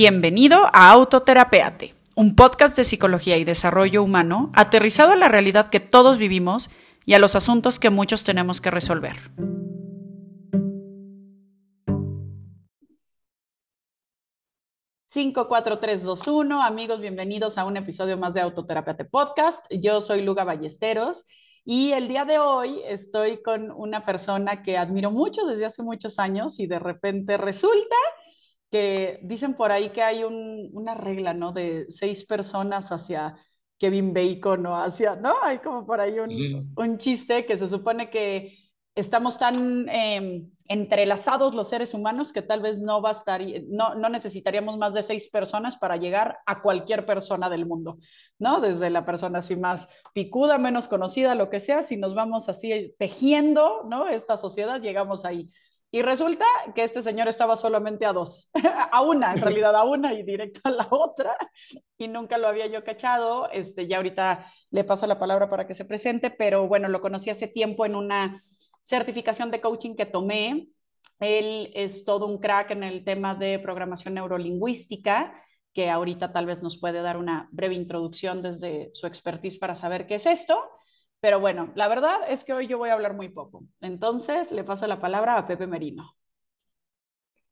Bienvenido a Autoterapeate, un podcast de psicología y desarrollo humano aterrizado a la realidad que todos vivimos y a los asuntos que muchos tenemos que resolver. Cinco, cuatro, tres, dos, uno. Amigos, bienvenidos a un episodio más de Autoterapeate Podcast. Yo soy Luga Ballesteros y el día de hoy estoy con una persona que admiro mucho desde hace muchos años y de repente resulta que dicen por ahí que hay una regla, ¿no? De seis personas hacia Kevin Bacon o hacia, ¿no? Hay como por ahí un, chiste que se supone que estamos tan em, entrelazados los seres humanos que tal vez no bastaría, no, no necesitaríamos más de seis personas para llegar a cualquier persona del mundo, ¿no? Desde la persona así más picuda, menos conocida, lo que sea, si nos vamos así tejiendo, ¿no? Esta sociedad, llegamos ahí. Y resulta que este señor estaba solamente a dos, a una, en realidad a una y directo a la otra, y nunca lo había yo cachado. Este, ya ahorita le paso la palabra para que se presente, pero bueno, lo conocí hace tiempo en una certificación de coaching que tomé. Él es todo un crack en el tema de programación neurolingüística, que ahorita tal vez nos puede dar una breve introducción desde su expertise para saber qué es esto. Pero bueno, la verdad es que hoy yo voy a hablar muy poco. Entonces, le paso la palabra a Pepe Merino.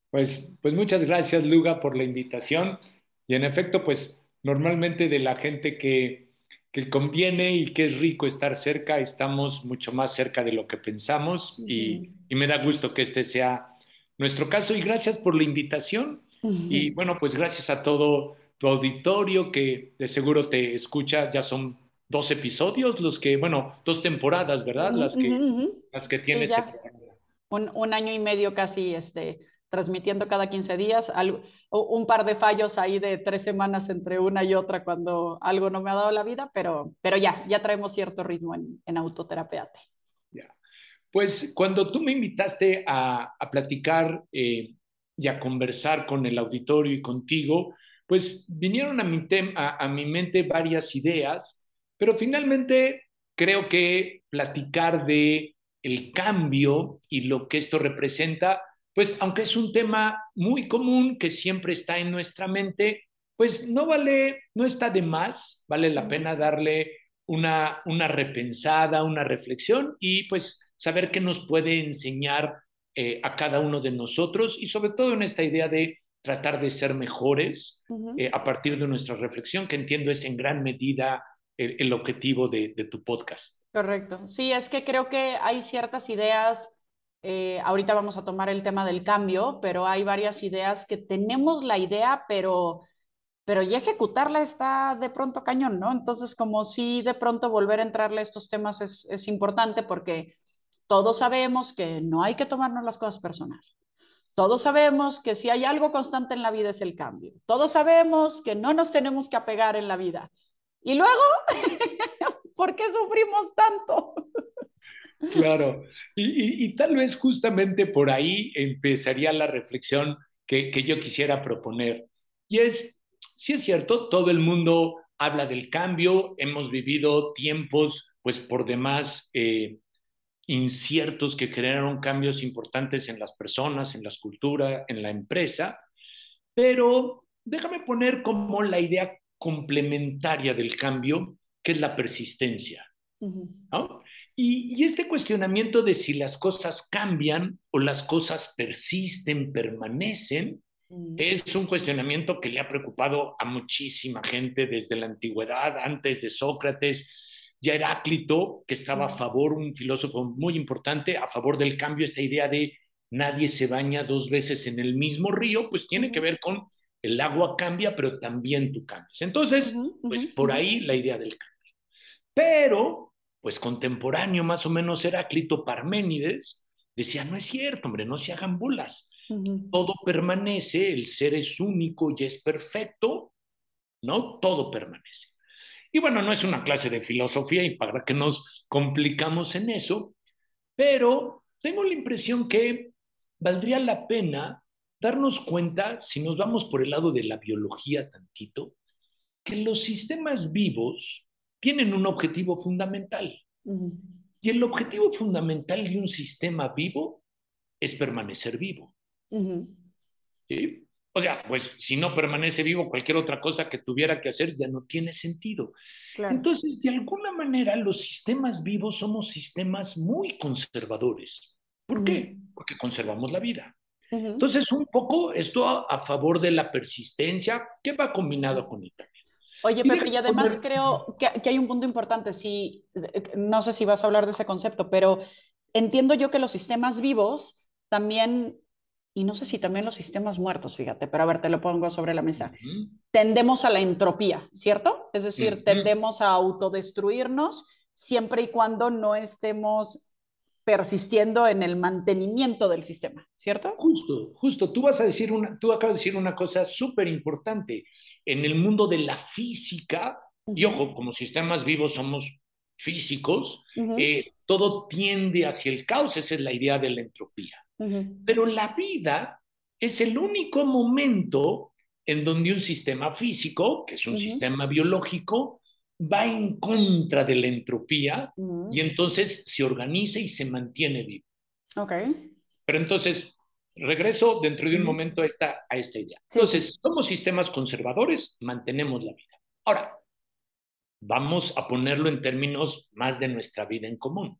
Pues, pues muchas gracias, Luga, por la invitación. Y en efecto, pues normalmente de la gente que, que conviene y que es rico estar cerca, estamos mucho más cerca de lo que pensamos y, y, me da gusto que este sea nuestro caso. Y gracias por la invitación. Y bueno, pues gracias a todo tu auditorio que de seguro te escucha, ya son dos episodios, los que, bueno, dos temporadas, ¿verdad? Las que, las que tiene este programa. Un, un, año y medio casi este, transmitiendo cada 15 días, algo, un par de fallos ahí de tres semanas entre una y otra cuando algo no me ha dado la vida, pero, pero ya, ya traemos cierto ritmo en, en Autoterapeate. Ya. Pues cuando tú me invitaste a, a platicar eh, y a conversar con el auditorio y contigo, pues vinieron a mi, a, a mi mente varias ideas pero finalmente creo que platicar de el cambio y lo que esto representa, pues aunque es un tema muy común que siempre está en nuestra mente, pues no vale, no está de más, vale la pena darle una, una repensada, una reflexión y pues saber qué nos puede enseñar eh, a cada uno de nosotros y sobre todo en esta idea de tratar de ser mejores eh, a partir de nuestra reflexión, que entiendo es en gran medida el, objetivo de, tu podcast. Correcto. Sí, es que creo que hay ciertas ideas, eh, ahorita vamos a tomar el tema del cambio, pero hay varias ideas que tenemos la idea, pero, pero ya ejecutarla está de pronto cañón, ¿no? Entonces, como si de pronto volver a entrarle a estos temas es, es importante porque todos sabemos que no hay que tomarnos las cosas personales. Todos sabemos que si hay algo constante en la vida es el cambio. Todos sabemos que no nos tenemos que apegar en la vida. Y luego, ¿por qué sufrimos tanto? Claro, y, tal vez justamente por ahí empezaría la reflexión que, yo quisiera proponer. Y es, sí es cierto, todo el mundo habla del cambio, hemos vivido tiempos pues por demás eh, inciertos que crearon cambios importantes en las personas, en las culturas, en la empresa, pero déjame poner como la idea complementaria del cambio, que es la persistencia. y, este cuestionamiento de si las cosas cambian o las cosas persisten, permanecen, es un cuestionamiento que le ha preocupado a muchísima gente desde la antigüedad, antes de Sócrates, ya Heráclito, que estaba a favor, un filósofo muy importante, a favor del cambio, esta idea de nadie se baña dos veces en el mismo río, pues tiene que ver con el agua cambia, pero también tú cambias. Entonces, pues por ahí la idea del cambio. Pero, pues contemporáneo más o menos Heráclito Parménides decía, no es cierto, hombre, no se hagan bolas. Todo permanece, el ser es único y es perfecto, ¿no? Todo permanece. Y bueno, no es una clase de filosofía y para que nos complicamos en eso, pero tengo la impresión que valdría la pena darnos cuenta, si nos vamos por el lado de la biología tantito, que los sistemas vivos tienen un objetivo fundamental. Y el objetivo fundamental de un sistema vivo es permanecer vivo. O sea, pues si no permanece vivo, cualquier otra cosa que tuviera que hacer ya no tiene sentido. Claro. Entonces, de alguna manera, los sistemas vivos somos sistemas muy conservadores. ¿Por qué? Porque conservamos la vida. Entonces, un poco esto a, favor de la persistencia, que va combinado con el Oye, Pepe, y además creo que, que, hay un punto importante, sí, no sé si vas a hablar de ese concepto, pero entiendo yo que los sistemas vivos también, y no sé si también los sistemas muertos, fíjate, pero a ver, te lo pongo sobre la mesa, tendemos a la entropía, ¿cierto? Es decir, tendemos a autodestruirnos siempre y cuando no estemos persistiendo en el mantenimiento del sistema, ¿cierto? Justo, justo. Tú vas a decir una, tú acabas de decir una cosa súper importante. En el mundo de la física, y ojo, como sistemas vivos somos físicos, eh, todo tiende hacia el caos, esa es la idea de la entropía. Pero la vida es el único momento en donde un sistema físico, que es un sistema biológico, va en contra de la entropía y entonces se organiza y se mantiene vivo. Ok. Pero entonces, regreso dentro de un momento a esta, a esta idea. Entonces, somos sistemas conservadores, mantenemos la vida. Ahora, vamos a ponerlo en términos más de nuestra vida en común.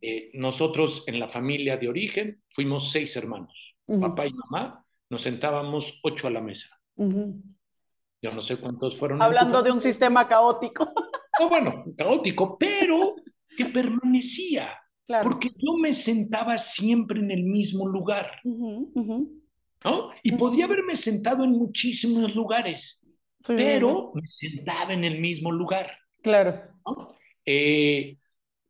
Eh, nosotros en la familia de origen fuimos seis hermanos, papá y mamá, nos sentábamos ocho a la mesa. Yo no sé cuántos fueron. Hablando de un sistema caótico. No, bueno, caótico, pero que permanecía. Porque yo me sentaba siempre en el mismo lugar. ¿no? Y podía haberme sentado en muchísimos lugares, pero me sentaba en el mismo lugar. Claro. ¿no? Eh,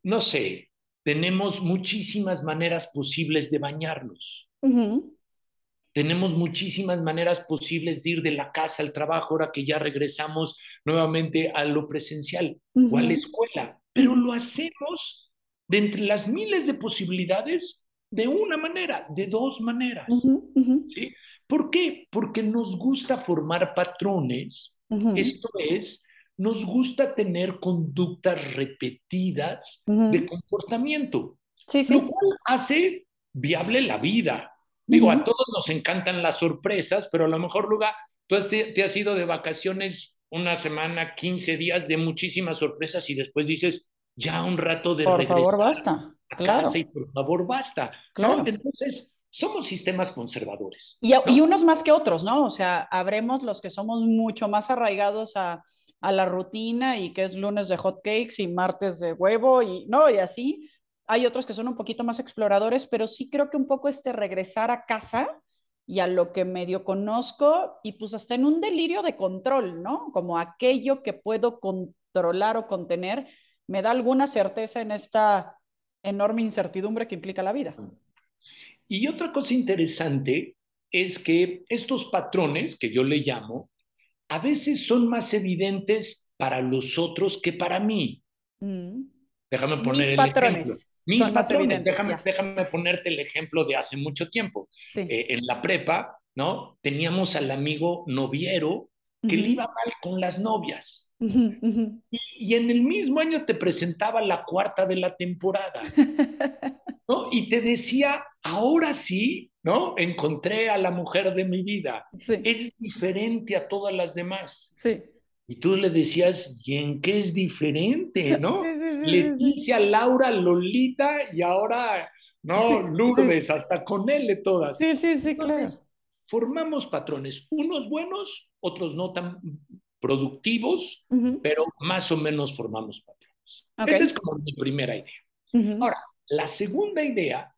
no sé, tenemos muchísimas maneras posibles de bañarnos tenemos muchísimas maneras posibles de ir de la casa al trabajo ahora que ya regresamos nuevamente a lo presencial o a la escuela, pero lo hacemos de entre las miles de posibilidades de una manera, de dos maneras. ¿sí? ¿Por qué? Porque nos gusta formar patrones, esto es, nos gusta tener conductas repetidas de comportamiento, sí, sí. lo cual hace viable la vida, Digo, a todos nos encantan las sorpresas, pero a lo mejor, Luga, tú te, has ido de vacaciones una semana, 15 días de muchísimas sorpresas y después dices, ya un rato de Por favor, basta. claro. y por favor, basta. Claro. Entonces, somos sistemas conservadores. Y, y, unos más que otros, ¿no? O sea, habremos los que somos mucho más arraigados a, a la rutina y que es lunes de hot cakes y martes de huevo y, ¿no? Y así hay otros que son un poquito más exploradores, pero sí creo que un poco este regresar a casa y a lo que medio conozco y pues hasta en un delirio de control, ¿no? Como aquello que puedo controlar o contener, me da alguna certeza en esta enorme incertidumbre que implica la vida. Y otra cosa interesante es que estos patrones, que yo le llamo, a veces son más evidentes para los otros que para mí. Mm. Déjame poner el ejemplo. Mis patrones, déjame, déjame, ponerte el ejemplo de hace mucho tiempo. Eh, en la prepa, ¿no? Teníamos al amigo noviero que le iba mal con las novias. y, en el mismo año te presentaba la cuarta de la temporada, ¿no? Y te decía, ahora sí, ¿no? Encontré a la mujer de mi vida. Es diferente a todas las demás. Sí. Y tú le decías, ¿y en qué es diferente, no? Leticia, Laura, Lolita y ahora, ¿no? Lourdes, hasta con él de todas. Sí, sí, sí, claro. Formamos patrones, unos buenos, otros no tan productivos, pero más o menos formamos patrones. Esa es como mi primera idea. Ahora, la segunda idea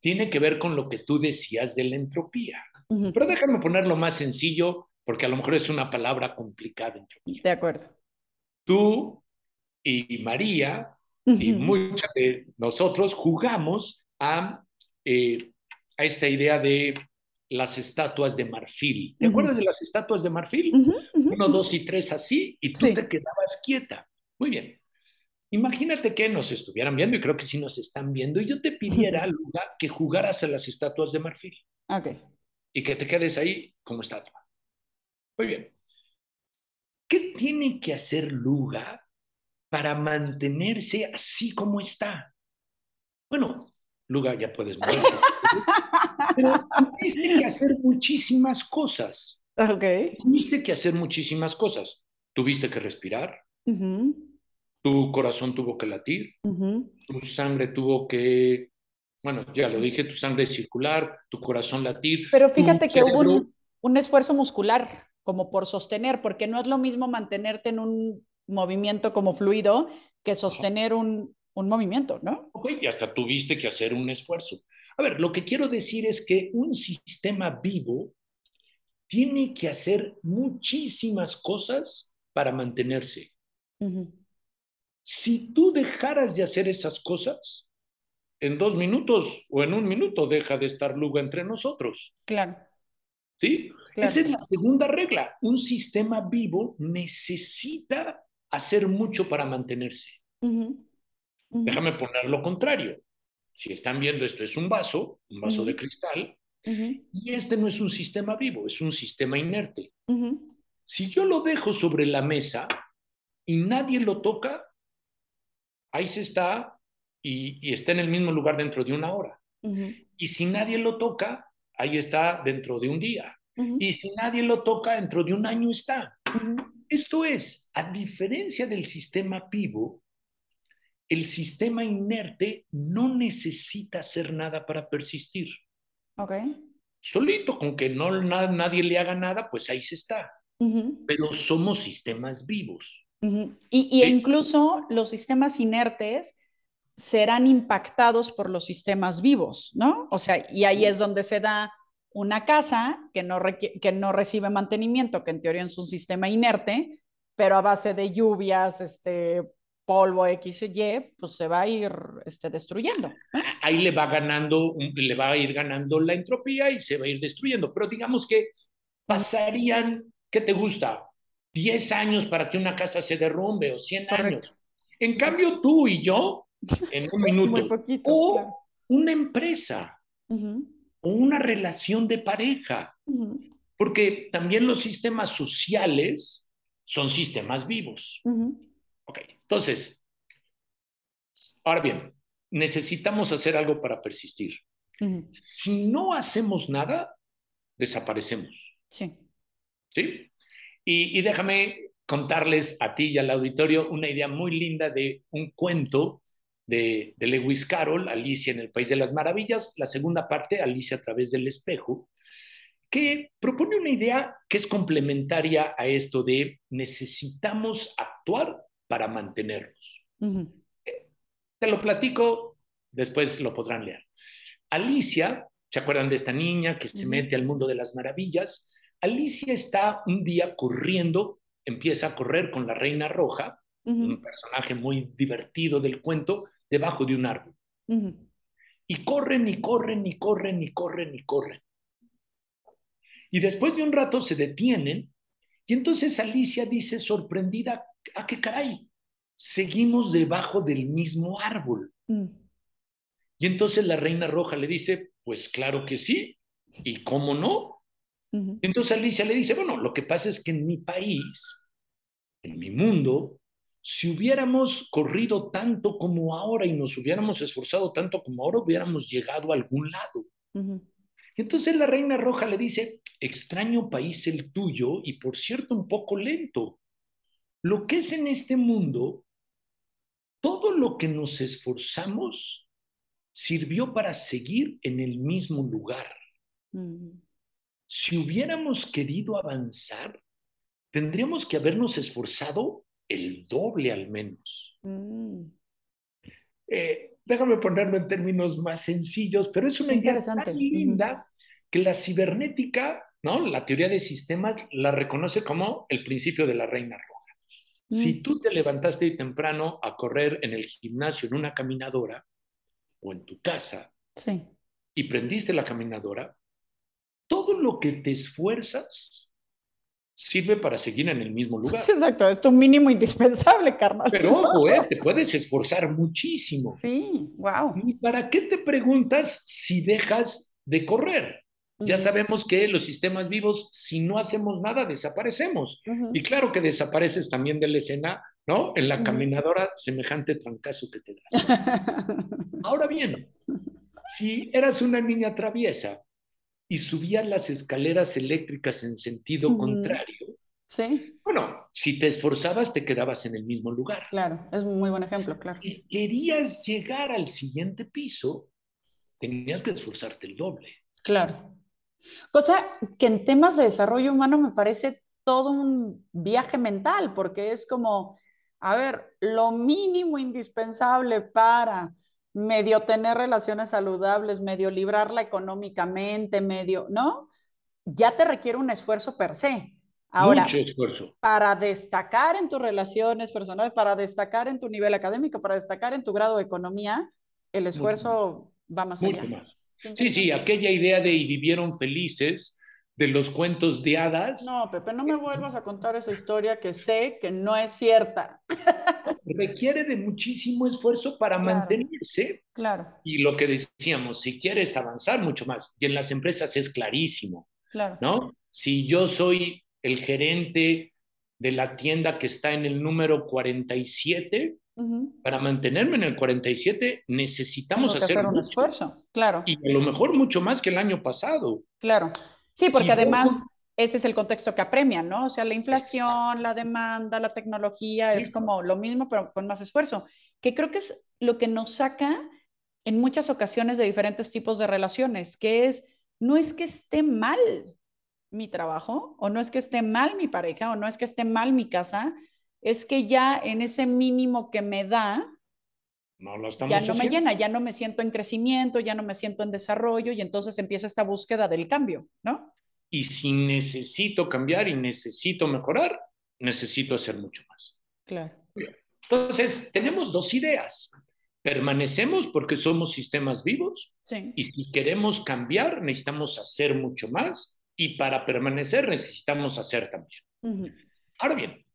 tiene que ver con lo que tú decías de la entropía. Pero déjame ponerlo más sencillo porque a lo mejor es una palabra complicada. De acuerdo. Tú y María y muchos de nosotros jugamos a, eh, a esta idea de las estatuas de marfil. ¿Te acuerdas de las estatuas de marfil? Uno, dos y tres así, y tú te quedabas quieta. Muy bien. Imagínate que nos estuvieran viendo, y creo que sí nos están viendo, y yo te pidiera, Luga, que jugaras a las estatuas de marfil. Ok. Y que te quedes ahí como estatua. Muy bien. ¿Qué tiene que hacer Luga para mantenerse así como está? Bueno, Luga ya puedes mover. Pero tuviste que hacer muchísimas cosas. Ok. Tuviste que hacer muchísimas cosas. Tuviste que respirar, tu corazón tuvo que latir, tu sangre tuvo que, bueno, ya lo dije, tu sangre circular, tu corazón latir. Pero fíjate que hubo un, un esfuerzo muscular como por sostener, porque no es lo mismo mantenerte en un movimiento como fluido que sostener un, un movimiento, ¿no? Ok, y hasta tuviste que hacer un esfuerzo. A ver, lo que quiero decir es que un sistema vivo tiene que hacer muchísimas cosas para mantenerse. Ujú. Si tú dejaras de hacer esas cosas, en dos minutos o en un minuto deja de estar Luga entre nosotros. Claro, ¿Sí? claro. Esa es la segunda regla. Un sistema vivo necesita hacer mucho para mantenerse. Déjame poner lo contrario. Si están viendo esto es un vaso, un vaso de cristal, y este no es un sistema vivo, es un sistema inerte. Si yo lo dejo sobre la mesa y nadie lo toca, ahí se está y, y está en el mismo lugar dentro de una hora. Y si nadie lo toca, ahí está dentro de un día. Y si nadie lo toca, dentro de un año está. Esto es, a diferencia del sistema vivo, el sistema inerte no necesita hacer nada para persistir. Ok. Solito, con que no na- nadie le haga nada, pues ahí se está. Pero somos sistemas vivos. Y, y Sí. incluso los sistemas inertes serán impactados por los sistemas vivos, ¿no? O sea, y ahí es donde se da una casa que no, que no recibe mantenimiento, que en teoría es un sistema inerte, pero a base de lluvias, este, polvo X y Y, pues se va a ir este, destruyendo. Ahí le va ganando, le va a ir ganando la entropía y se va a ir destruyendo. Pero digamos que pasarían, ¿qué te gusta? 10 años para que una casa se derrumbe o 100 Correcto. años. En cambio, tú y yo, en un minuto. Muy poquito. o claro. una empresa o una relación de pareja. ujú, Porque también los sistemas sociales son sistemas vivos. ujú. Ok, entonces, ahora bien, necesitamos hacer algo para persistir. Si no hacemos nada, desaparecemos. Sí. ¿Sí? Y, y déjame contarles a ti y al auditorio una idea muy linda de un cuento de, de Lewis Carroll, Alicia en el País de las Maravillas, la segunda parte, Alicia a través del espejo, que propone una idea que es complementaria a esto de necesitamos actuar para mantenernos. Ujú, Te lo platico, después lo podrán leer. Alicia, ¿se acuerdan de esta niña que se mete al mundo de las maravillas? Alicia está un día corriendo, empieza a correr con la reina roja, un personaje muy divertido del cuento, debajo de un árbol. Y corren y corren y corren y corren y corren. Y después de un rato se detienen y entonces Alicia dice sorprendida, ¿a qué caray? Seguimos debajo del mismo árbol. Mm, Y entonces la reina roja le dice, pues claro que sí, ¿y cómo no? Entonces Alicia le dice, bueno, lo que pasa es que en mi país, en mi mundo, si hubiéramos corrido tanto como ahora y nos hubiéramos esforzado tanto como ahora, hubiéramos llegado a algún lado. entonces la reina roja le dice, extraño país el tuyo y por cierto un poco lento. Lo que es en este mundo, todo lo que nos esforzamos sirvió para seguir en el mismo lugar. Si hubiéramos querido avanzar, tendríamos que habernos esforzado el doble al menos. mm. Eh, déjame ponerlo en términos más sencillos, pero es una idea tan linda que la cibernética, ¿no? La teoría de sistemas la reconoce como el principio de la reina roja. Si Mm. tú te levantaste hoy temprano a correr en el gimnasio, en una caminadora o en tu casa Sí. y prendiste la caminadora, todo lo que te esfuerzas sirve para seguir en el mismo lugar. Sí, exacto, es tu mínimo indispensable, carnal. Pero ojo, ¿eh? te puedes esforzar muchísimo. Sí, wow. ¿Y para qué te preguntas si dejas de correr? Ya sabemos que los sistemas vivos, si no hacemos nada, desaparecemos. Y claro que desapareces también de la escena, ¿no? En la Ujú. caminadora, semejante trancazo que te das. Ahora bien, si eras una niña traviesa y subías las escaleras eléctricas en sentido contrario, sí. bueno, si te esforzabas te quedabas en el mismo lugar. Claro, es un muy buen ejemplo, claro. Si querías llegar al siguiente piso, tenías que esforzarte el doble. Claro. Cosa que en temas de desarrollo humano me parece todo un viaje mental, porque es como, a ver, lo mínimo indispensable para medio tener relaciones saludables, medio librarla económicamente, medio, ¿no? Ya te requiere un esfuerzo per se. Ahora, Mucho esfuerzo. para destacar en tus relaciones personales, para destacar en tu nivel académico, para destacar en tu grado de economía, el esfuerzo va más Mucho allá. más. Sí, sí, aquella idea de y vivieron felices de los cuentos de hadas No, Pepe, no me vuelvas a contar esa historia que sé que no es cierta. requiere de muchísimo esfuerzo para Claro. mantenerse. Claro, Y lo que decíamos, si quieres avanzar mucho más, y en las empresas es clarísimo, claro. ¿no? Si yo soy el gerente de la tienda que está en el número 47, Ujú. para mantenerme en el 47 necesitamos hacer, hacer un mucho. esfuerzo. Claro, Y a lo mejor mucho más que el año pasado. claro. Sí, porque Si además ese es el contexto que apremia, ¿no? O sea, la inflación, la demanda, la tecnología, es como lo mismo, pero con más esfuerzo, que creo que es lo que nos saca en muchas ocasiones de diferentes tipos de relaciones, que es, no es que esté mal mi trabajo, o no es que esté mal mi pareja, o no es que esté mal mi casa, es que ya en ese mínimo que me da, No lo estamos ya no me llena, ya no me siento en crecimiento, ya no me siento en desarrollo y entonces empieza esta búsqueda del cambio, ¿no? Y si necesito cambiar y necesito mejorar, necesito hacer mucho más. Claro. Entonces, tenemos dos ideas. Permanecemos porque somos sistemas vivos Sí. y si queremos cambiar, necesitamos hacer mucho más y para permanecer necesitamos hacer también. Ahora bien,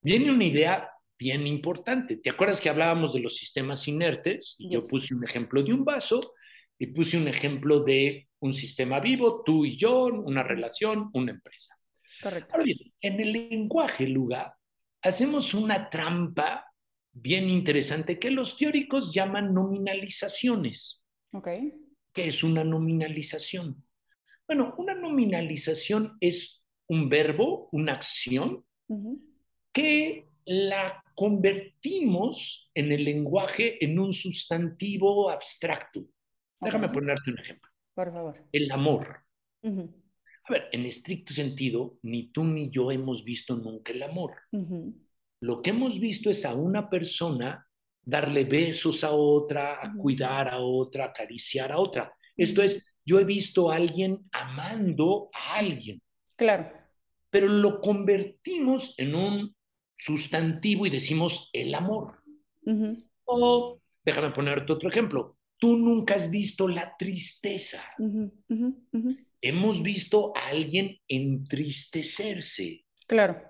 viene una idea bien importante. ¿Te acuerdas que hablábamos de los sistemas inertes? Y yo puse un ejemplo de un vaso y puse un ejemplo de un sistema vivo, tú y yo, una relación, una empresa. Correcto. Ahora bien, en el lenguaje, Luga, hacemos una trampa bien interesante que los teóricos llaman nominalizaciones. Ok. ¿Qué es una nominalización? Bueno, una nominalización es un verbo, una acción que la convertimos en el lenguaje en un sustantivo abstracto. Déjame ponerte un ejemplo. Por favor. El amor. A ver, en estricto sentido, ni tú ni yo hemos visto nunca el amor. Lo que hemos visto es a una persona darle besos a otra, a cuidar a otra, acariciar a otra. Esto es, yo he visto a alguien amando a alguien, Claro. pero lo convertimos en un sustantivo y decimos el amor. O déjame ponerte otro ejemplo. Tú nunca has visto la tristeza. Hemos visto a alguien entristecerse. Claro.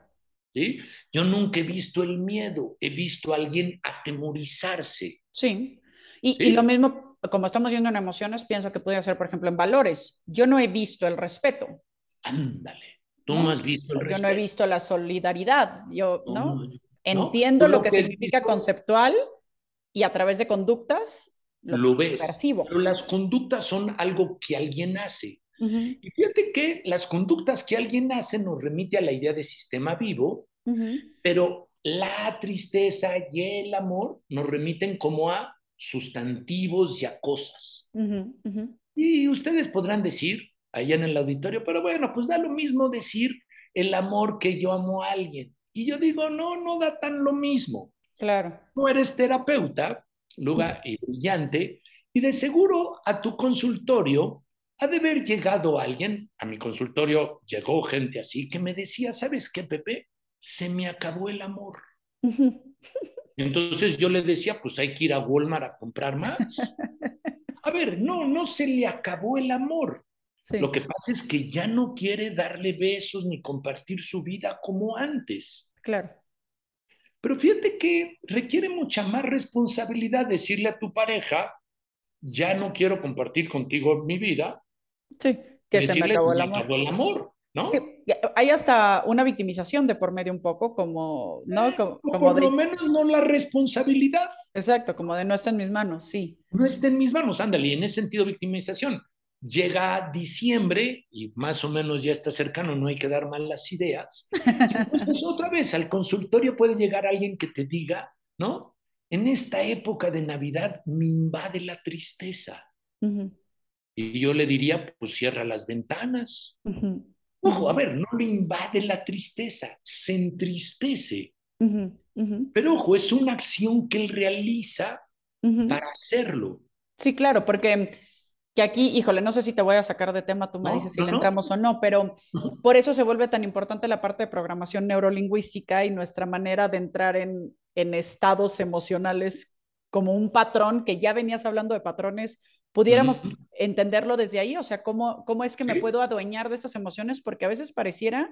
¿sí? Yo nunca he visto el miedo, he visto a alguien atemorizarse. Sí. Y, Sí. y lo mismo, como estamos viendo en emociones, pienso que podría ser, por ejemplo, en valores. Yo no he visto el respeto. Ándale, tú ¿no? no has visto el Yo respeto. no he visto la solidaridad. Yo, ¿no? No, Entiendo Tú lo lo que que significa visto- conceptual y a través de conductas lo, Lo ves, percibo. pero las conductas son algo que alguien hace. Ujú. Y fíjate que las conductas que alguien hace nos remite a la idea de sistema vivo, Ujú. pero la tristeza y el amor nos remiten como a sustantivos y a cosas. Ujú. Ujú. Y ustedes podrán decir, allá en el auditorio, pero bueno, pues da lo mismo decir el amor que yo amo a alguien. Y yo digo, no, no da tan lo mismo. Claro. Tú eres terapeuta, Luga, y brillante, y de seguro a tu consultorio ha de haber llegado alguien, a mi consultorio llegó gente así, que me decía, ¿sabes qué, Pepe? Se me acabó el amor. Entonces yo le decía, pues hay que ir a Walmart a comprar más. A ver, no, no se le acabó el amor. Sí. Lo que pasa es que ya no quiere darle besos ni compartir su vida como antes. Claro. Pero fíjate que requiere mucha más responsabilidad decirle a tu pareja, ya no quiero compartir contigo mi vida, Sí. Que se me acabó "Se el amor. acabó el amor. ¿no? hay hasta una victimización de por medio un poco, como, ¿no? Eh, como, por lo menos no la responsabilidad. Exacto, como de no está en mis manos, sí. No está en mis manos, ándale, en ese sentido victimización. Llega diciembre y más o menos ya está cercano, no hay que dar malas ideas. Y entonces otra vez al consultorio puede llegar alguien que te diga, ¿no? En esta época de Navidad me invade la tristeza. Y yo le diría, pues cierra las ventanas. Ojo, a ver, no le invade la tristeza, se entristece. Pero ojo, es una acción que él realiza para hacerlo. Sí, claro, porque que aquí, híjole, no sé si te voy a sacar de tema, tú me dices si le entramos o no, pero por eso se vuelve tan importante la parte de programación neurolingüística y nuestra manera de entrar en, en estados emocionales como un patrón, que ya venías hablando de patrones, pudiéramos entenderlo desde ahí, o sea, ¿cómo, cómo es que me puedo adueñar de estas emociones, porque a veces pareciera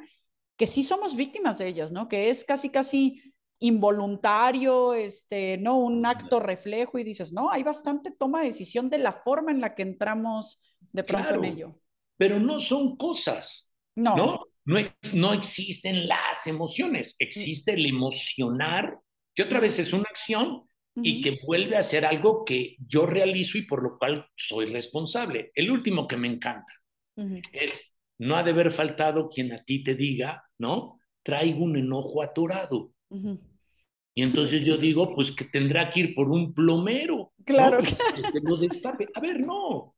que sí somos víctimas de ellas, ¿no? Que es casi, casi involuntario, este, ¿no? Un acto reflejo y dices, no, hay bastante toma de decisión de la forma en la que entramos de pronto en ello. Pero no son cosas. No. ¿no? No, no existen las emociones, existe el emocionar, que otra vez es una acción y que vuelve a ser algo que yo realizo y por lo cual soy responsable. El último que me encanta es, no ha de haber faltado quien a ti te diga, ¿no? Traigo un enojo atorado. Y entonces yo digo, pues que tendrá que ir por un plomero. Claro. Que lo destape. A ver, no.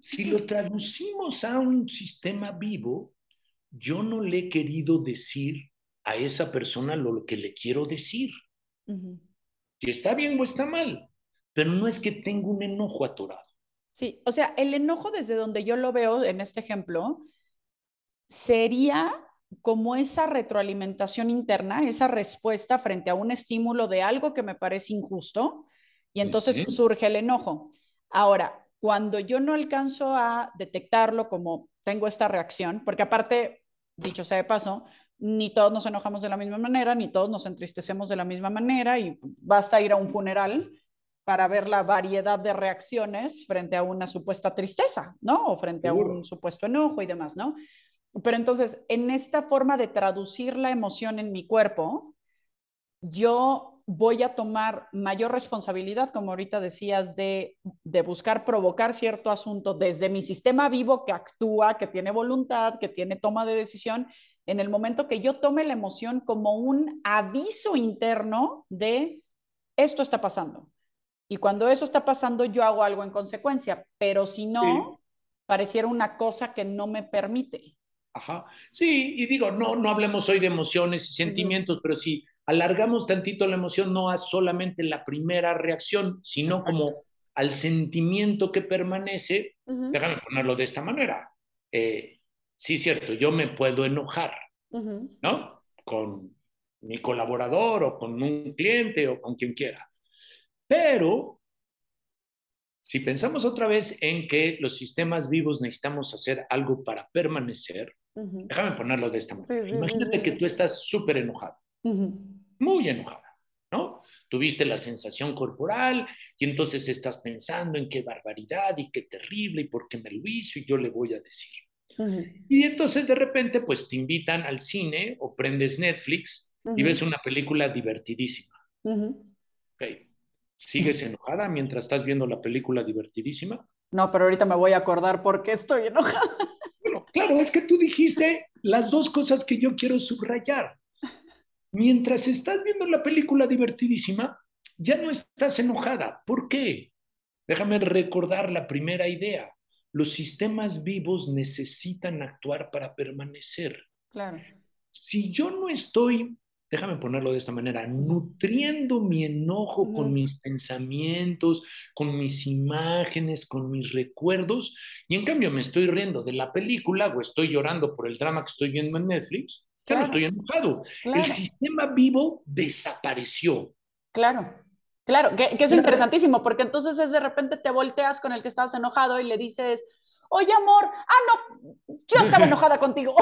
Si lo traducimos a un sistema vivo, yo no le he querido decir a esa persona lo que le quiero decir. Si está bien o está mal, pero no es que tenga un enojo atorado. Sí, o sea, el enojo desde donde yo lo veo en este ejemplo sería como esa retroalimentación interna, esa respuesta frente a un estímulo de algo que me parece injusto, y entonces surge el enojo. Ahora, cuando yo no alcanzo a detectarlo como tengo esta reacción, porque aparte, dicho sea de paso, ni todos nos enojamos de la misma manera, ni todos nos entristecemos de la misma manera, y basta ir a un funeral para ver la variedad de reacciones frente a una supuesta tristeza, ¿no? O frente a un supuesto enojo y demás, ¿no? Pero entonces, en esta forma de traducir la emoción en mi cuerpo, yo voy a tomar mayor responsabilidad, como ahorita decías, de, de, buscar provocar cierto asunto desde mi sistema vivo que actúa, que tiene voluntad, que tiene toma de decisión, en el momento que yo tome la emoción como un aviso interno de esto está pasando. Y cuando eso está pasando, yo hago algo en consecuencia, pero si no, pareciera una cosa que no me permite. Ajá. Sí, y digo, no, no hablemos hoy de emociones y sentimientos, pero si alargamos tantito la emoción, no a solamente la primera reacción, sino como al sentimiento que permanece, déjame ponerlo de esta manera. Eh, sí, cierto, yo me puedo enojar, ¿no? Con mi colaborador o con un cliente o con quien quiera. Pero si pensamos otra vez en que los sistemas vivos necesitamos hacer algo para permanecer, Déjame ponerlo de esta manera. Imagínate que tú estás súper enojado, muy enojada, ¿no? Tuviste la sensación corporal y entonces estás pensando en qué barbaridad y qué terrible y por qué me lo hizo y yo le voy a decir. Y entonces de repente pues te invitan al cine o prendes Netflix y ves una película divertidísima. Okay. ¿Sigues enojada mientras estás viendo la película divertidísima? No, pero ahorita me voy a acordar por qué estoy enojada. Claro, es que tú dijiste las dos cosas que yo quiero subrayar. Mientras estás viendo la película divertidísima, ya no estás enojada. ¿Por qué? Déjame recordar la primera idea. Los sistemas vivos necesitan actuar para permanecer. Claro. Si yo no estoy déjame ponerlo de esta manera, nutriendo mi enojo con mis pensamientos, con mis imágenes, con mis recuerdos, y en cambio me estoy riendo de la película o estoy llorando por el drama que estoy viendo en Netflix, ya no estoy enojado. El sistema vivo desapareció. Claro. Claro, que, que es interesantísimo, porque entonces es de repente te volteas con el que estabas enojado y le dices, oye amor, ah, no, yo estaba enojada contigo.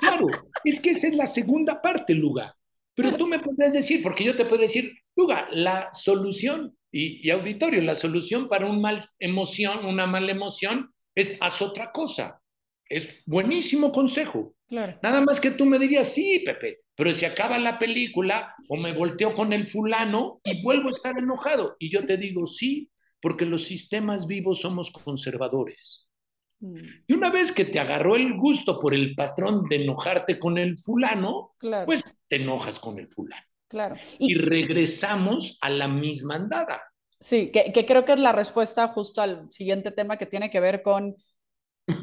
Claro, es que esa es la segunda parte, Luga. Pero tú me podrías decir, porque yo te puedo decir, Luga, la solución, y, auditorio, la solución para un mal emoción, una mala emoción, es haz otra cosa. es buenísimo consejo. Claro. Nada más que tú me dirías, sí, Pepe, pero si acaba la película o me volteo con el fulano y vuelvo a estar enojado. Y yo te digo, sí, porque los sistemas vivos somos conservadores. Mm. Y una vez que te agarró el gusto por el patrón de enojarte con el fulano, pues te enojas con el fulano. Claro. Y, regresamos a la misma andada. Sí, que, que, creo que es la respuesta justo al siguiente tema que tiene que ver con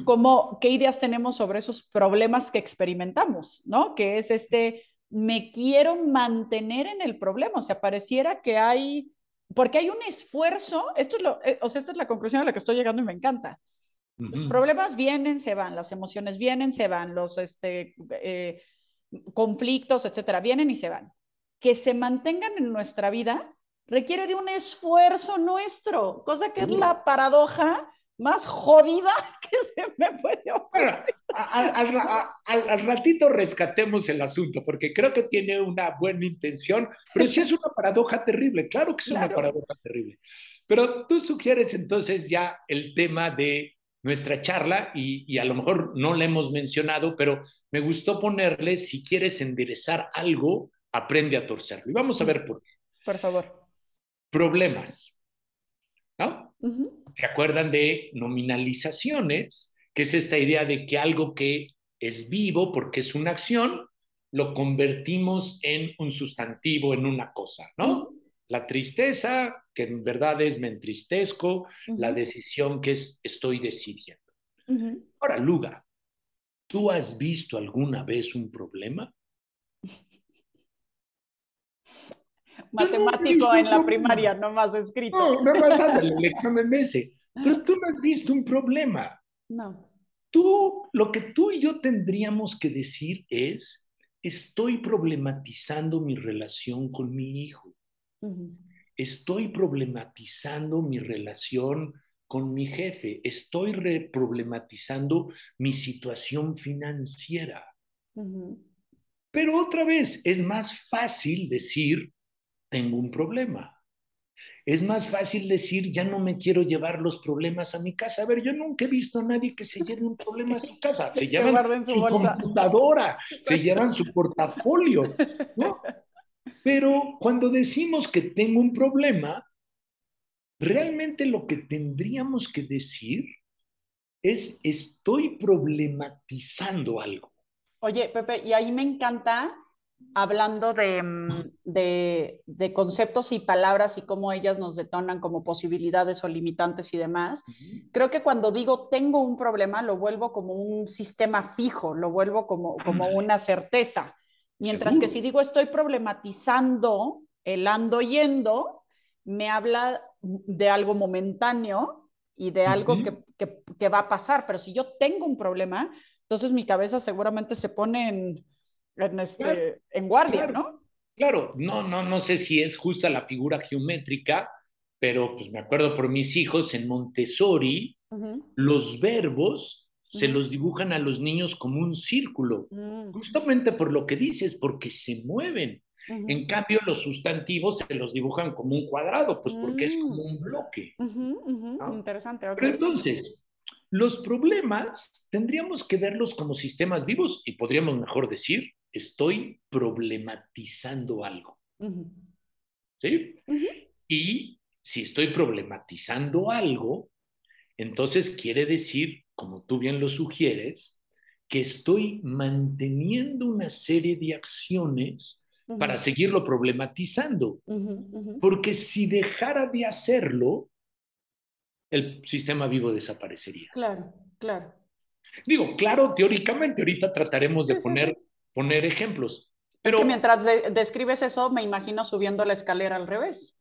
cómo, qué ideas tenemos sobre esos problemas que experimentamos, ¿no? Que es este, me quiero mantener en el problema, o sea, pareciera que hay, porque hay un esfuerzo, esto es lo, eh, o sea, esta es la conclusión a la que estoy llegando y me encanta. Los problemas vienen, se van, las emociones vienen, se van, los este, eh, conflictos, etcétera, vienen y se van. Que se mantengan en nuestra vida requiere de un esfuerzo nuestro, cosa que es la paradoja más jodida que se me puede ocurrir. al, ratito rescatemos el asunto, porque creo que tiene una buena intención, pero sí es una paradoja terrible, claro que es una paradoja terrible. Pero tú sugieres entonces ya el tema de nuestra charla y, y, a lo mejor no le hemos mencionado, pero me gustó ponerle, si quieres enderezar algo, aprende a torcerlo. Y vamos a ver por qué. Por favor. Problemas. ¿No? ¿Se acuerdan de nominalizaciones? Que es esta idea de que algo que es vivo porque es una acción, lo convertimos en un sustantivo, en una cosa, ¿no? La tristeza, que en verdad es me entristezco, la decisión que es estoy decidiendo. Ahora, Luga, ¿tú has visto alguna vez un problema? matemático en la primaria, no más escrito. No, no más el examen ese. Pero tú no has visto un problema. No. Tú, lo que tú y yo tendríamos que decir es, estoy problematizando mi relación con mi hijo. Estoy problematizando mi relación con mi jefe. Estoy problematizando mi situación financiera. Pero otra vez, es más fácil decir, tengo un problema. Es más fácil decir, ya no me quiero llevar los problemas a mi casa. A ver, yo nunca he visto a nadie que se lleve un problema a su casa. Se llevan su, computadora, se llevan su portafolio, ¿no? Pero cuando decimos que tengo un problema, realmente lo que tendríamos que decir es estoy problematizando algo. Oye, Pepe, y ahí me encanta hablando mm, de, de, conceptos y palabras y cómo ellas nos detonan como posibilidades o limitantes y demás, creo que cuando digo tengo un problema, lo vuelvo como un sistema fijo, lo vuelvo como, como una certeza. Mientras que si digo estoy problematizando el ando yendo, me habla de algo momentáneo y de algo que, que, que va a pasar. Pero si yo tengo un problema, entonces mi cabeza seguramente se pone en en, este, en guardia, ¿no? Claro, no, no, no sé si es justa la figura geométrica, pero pues me acuerdo por mis hijos en Montessori, los verbos se los dibujan a los niños como un círculo, mm. justamente por lo que dices, porque se mueven. En cambio, los sustantivos se los dibujan como un cuadrado, pues porque es como un bloque. Interesante. Pero entonces, los problemas tendríamos que verlos como sistemas vivos y podríamos mejor decir estoy problematizando algo. ¿Sí? Y si estoy problematizando algo, entonces quiere decir, como tú bien lo sugieres, que estoy manteniendo una serie de acciones para seguirlo problematizando. Porque si dejara de hacerlo, el sistema vivo desaparecería. Claro, claro. Digo, claro, teóricamente, ahorita trataremos de poner poner ejemplos. Pero, es que mientras describes eso, me imagino subiendo la escalera al revés.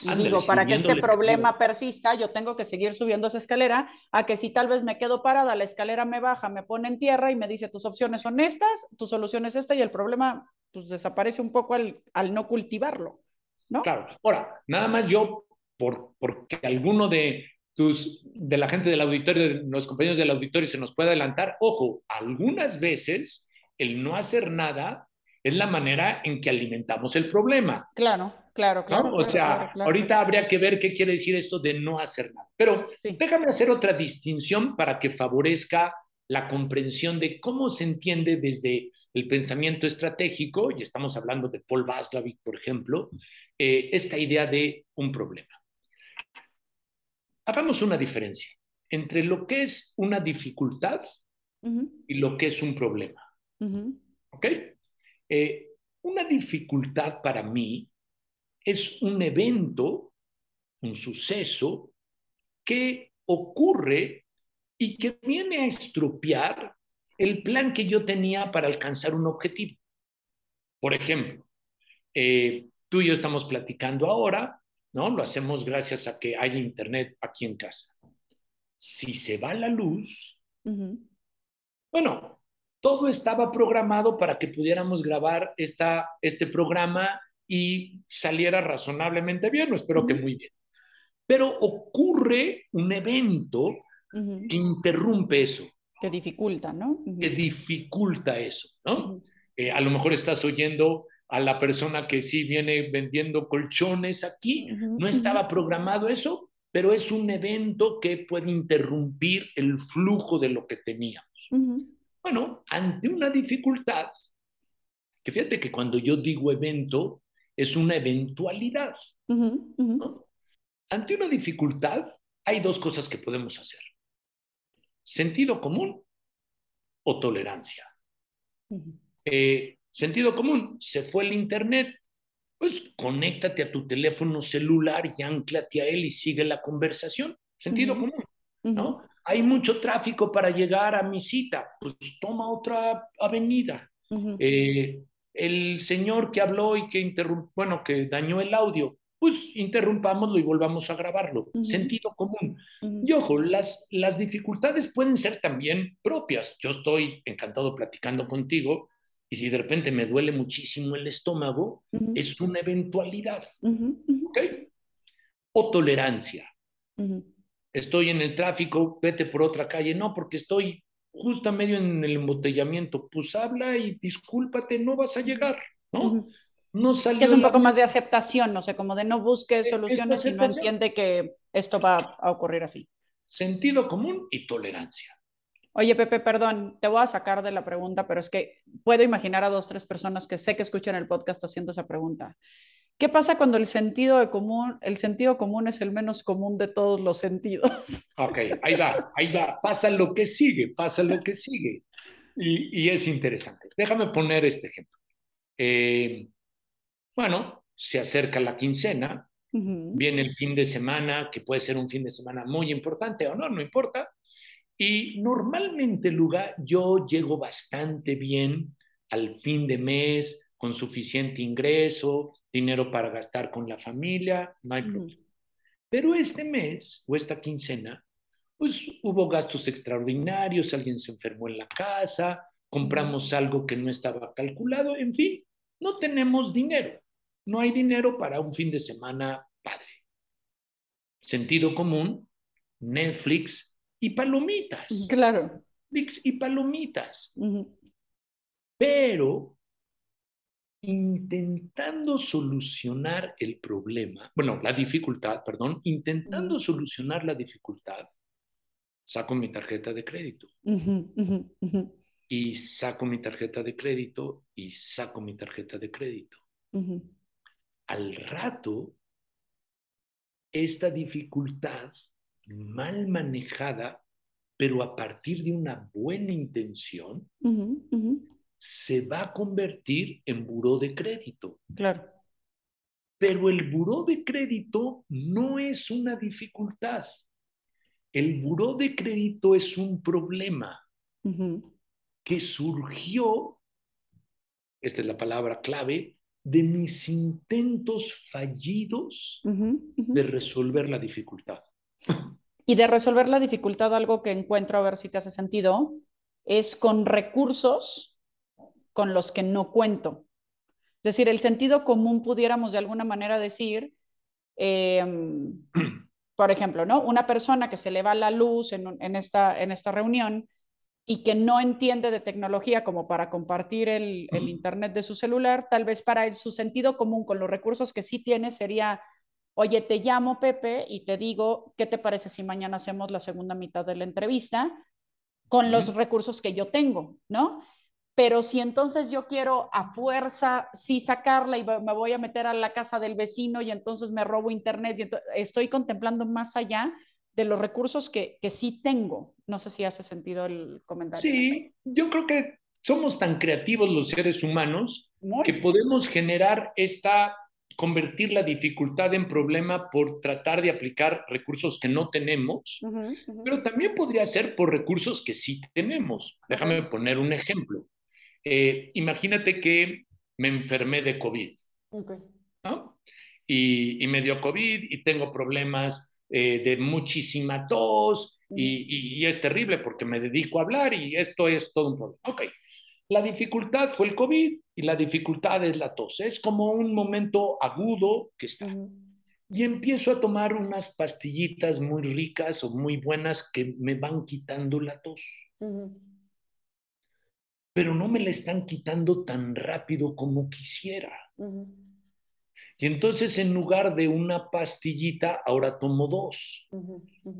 Y digo, para que este problema persista, yo tengo que seguir subiendo esa escalera, a que si tal vez me quedo parada, la escalera me baja, me pone en tierra y me dice, tus opciones son estas, tu solución es esta, y el problema pues desaparece un poco al, al no cultivarlo, ¿no? Claro. Ahora, nada más yo, por, porque alguno de tus, de la gente del auditorio, de los compañeros del auditorio se nos puede adelantar, ojo, algunas veces el no hacer nada es la manera en que alimentamos el problema. Claro, claro, claro. O sea, ahorita habría que ver qué quiere decir esto de no hacer nada. Pero déjame hacer otra distinción para que favorezca la comprensión de cómo se entiende desde el pensamiento estratégico, y estamos hablando de Paul Václavic, por ejemplo, eh, esta idea de un problema. Hagamos una diferencia entre lo que es una dificultad y lo que es un problema. ¿Ok? Eh, una dificultad para mí es un evento, un suceso que ocurre y que viene a estropear el plan que yo tenía para alcanzar un objetivo. Por ejemplo, eh, tú y yo estamos platicando ahora, ¿no? Lo hacemos gracias a que hay internet aquí en casa. Si se va la luz, bueno, todo estaba programado para que pudiéramos grabar esta, este programa y saliera razonablemente bien, espero que muy bien. Pero ocurre un evento que interrumpe eso. Que dificulta, ¿no? Que dificulta eso, ¿no? Eh, a lo mejor estás oyendo a la persona que sí viene vendiendo colchones aquí, no estaba programado eso, pero es un evento que puede interrumpir el flujo de lo que teníamos. Bueno, ante una dificultad, que fíjate que cuando yo digo evento, es una eventualidad. Ante una dificultad, hay dos cosas que podemos hacer sentido común o tolerancia. Eh, sentido común, se fue el Internet, pues conéctate a tu teléfono celular y anclate a él y sigue la conversación. Sentido común, ¿no? Hay mucho tráfico para llegar a mi cita, pues toma otra avenida. Eh, el señor que habló y que interrumpió, bueno, que dañó el audio, pues interrumpámoslo y volvamos a grabarlo. Sentido común. Y ojo, las, las dificultades pueden ser también propias. Yo estoy encantado platicando contigo y si de repente me duele muchísimo el estómago, es una eventualidad. ¿Ok? O tolerancia. Estoy en el tráfico, vete por otra calle. No, porque estoy justo medio en el embotellamiento. Pues habla y discúlpate, no vas a llegar, ¿no? no salió. Es un poco más de aceptación, no sé, como de no busque e-, soluciones y no entiende que esto va a ocurrir así. Sentido común y tolerancia. Oye, Pepe, perdón, te voy a sacar de la pregunta, pero es que puedo imaginar a dos, tres personas que sé que escuchan el podcast haciendo esa pregunta. ¿Qué pasa cuando el sentido, de común, el sentido común es el menos común de todos los sentidos? Ok, ahí va, ahí va. Pasa lo que sigue, pasa lo que sigue. Y, y es interesante. Déjame poner este ejemplo. Eh, bueno, se acerca la quincena, viene el fin de semana, que puede ser un fin de semana muy importante o no, no importa. Y normalmente, lugar, yo llego bastante bien al fin de mes, con suficiente ingreso, dinero para gastar con la familia, no hay problema. Pero este mes o esta quincena, pues hubo gastos extraordinarios, alguien se enfermó en la casa, compramos algo que no estaba calculado, en fin, no tenemos dinero. No hay dinero para un fin de semana padre. Sentido común, Netflix y palomitas. Claro. Netflix y palomitas. Pero intentando solucionar el problema, bueno, la dificultad, perdón, intentando solucionar la dificultad, saco mi tarjeta de crédito. Y saco mi tarjeta de crédito y saco mi tarjeta de crédito. Al rato, esta dificultad mal manejada, pero a partir de una buena intención, se va a convertir en buró de crédito. Claro. Pero el buró de crédito no es una dificultad. El buró de crédito es un problema que surgió, esta es la palabra clave, de mis intentos fallidos de resolver la dificultad. Y de resolver la dificultad, algo que encuentro, a ver si te hace sentido, es con recursos con los que no cuento. Es decir, el sentido común pudiéramos de alguna manera decir, em, por ejemplo, ¿no? Una persona que se le va la luz en, esta, en esta reunión y que no entiende de tecnología como para compartir el, Internet de su celular, tal vez para él su sentido común con los recursos que sí tiene sería, oye, te llamo Pepe y te digo, ¿qué te parece si mañana hacemos la segunda mitad de la entrevista? con los recursos que yo tengo, ¿no? Pero si entonces yo quiero a fuerza sí sacarla y me voy a meter a la casa del vecino y entonces me robo internet y estoy contemplando más allá de los recursos que, que sí tengo. No sé si hace sentido el comentario. Sí, yo creo que somos tan creativos los seres humanos que podemos generar esta, convertir la dificultad en problema por tratar de aplicar recursos que no tenemos, pero también podría ser por recursos que sí tenemos. Déjame poner un ejemplo. Eh, imagínate que me enfermé de COVID, ¿no? y, y, me dio COVID y tengo problemas eh, de muchísima tos y, y, es terrible porque me dedico a hablar y esto es todo un problema. Ok, la dificultad fue el COVID y la dificultad es la tos. Es como un momento agudo que está. Y empiezo a tomar unas pastillitas muy ricas o muy buenas que me van quitando la tos. Pero no me la están quitando tan rápido como quisiera. Y entonces en lugar de una pastillita, ahora tomo dos.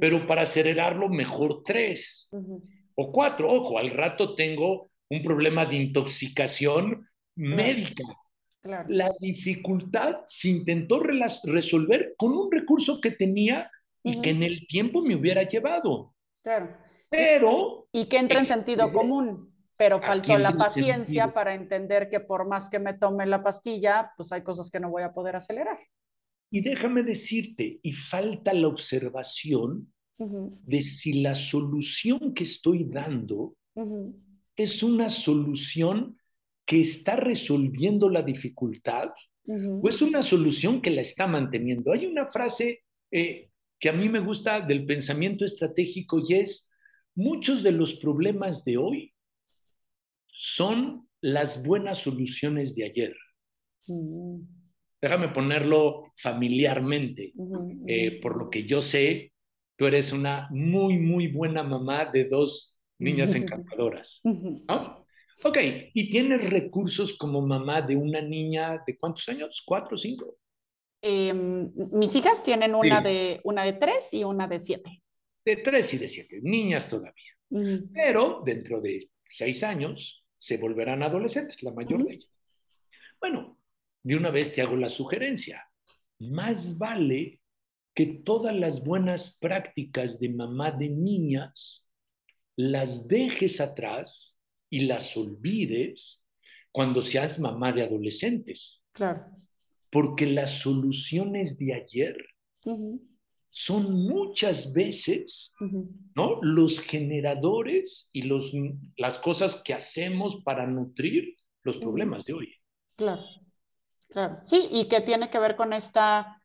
Pero para acelerarlo, mejor tres o cuatro. Ojo, al rato tengo un problema de intoxicación médica. La dificultad se intentó resolver con un recurso que tenía y que en el tiempo me hubiera llevado. Claro. Pero... Y que entra en sentido común, pero faltó la paciencia para entender que por más que me tome la pastilla, pues hay cosas que no voy a poder acelerar. Y déjame decirte, y falta la observación de si la solución que estoy dando es una solución que está resolviendo la dificultad o es una solución que la está manteniendo. Hay una frase eh, que a mí me gusta del pensamiento estratégico y es, muchos de los problemas de hoy son las buenas soluciones de ayer. Déjame ponerlo familiarmente. Eh, por lo que yo sé, tú eres una muy, muy buena mamá de dos niñas encantadoras. ¿no? Ok, ¿y tienes recursos como mamá de una niña de cuántos años? ¿Cuatro o cinco? Em, mis hijas tienen una, de, una de tres y una de siete. De tres y de siete, niñas todavía. Pero dentro de seis años se volverán adolescentes, la mayor de ellas. Bueno, de una vez te hago la sugerencia. Más vale que todas las buenas prácticas de mamá de niñas las dejes atrás y las olvides cuando seas mamá de adolescentes. Claro. Porque las soluciones de ayer son muchas veces, ¿no? Los generadores y los, las cosas que hacemos para nutrir los problemas de hoy. Claro, claro. Sí, y que tiene que ver con esta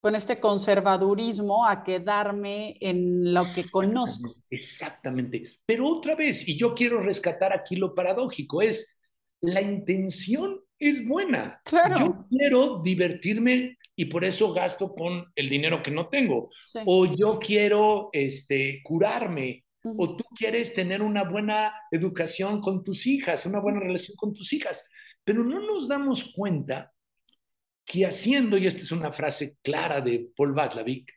con este conservadurismo a quedarme en lo que conozco. Exactamente. Pero otra vez, y yo quiero rescatar aquí lo paradójico, es la intención es buena. Claro. Yo quiero divertirme y por eso gasto con el dinero que no tengo. O yo quiero este, curarme. O tú quieres tener una buena educación con tus hijas, una buena relación con tus hijas. Pero no nos damos cuenta que haciendo, y esta es una frase clara de Paul Václavic,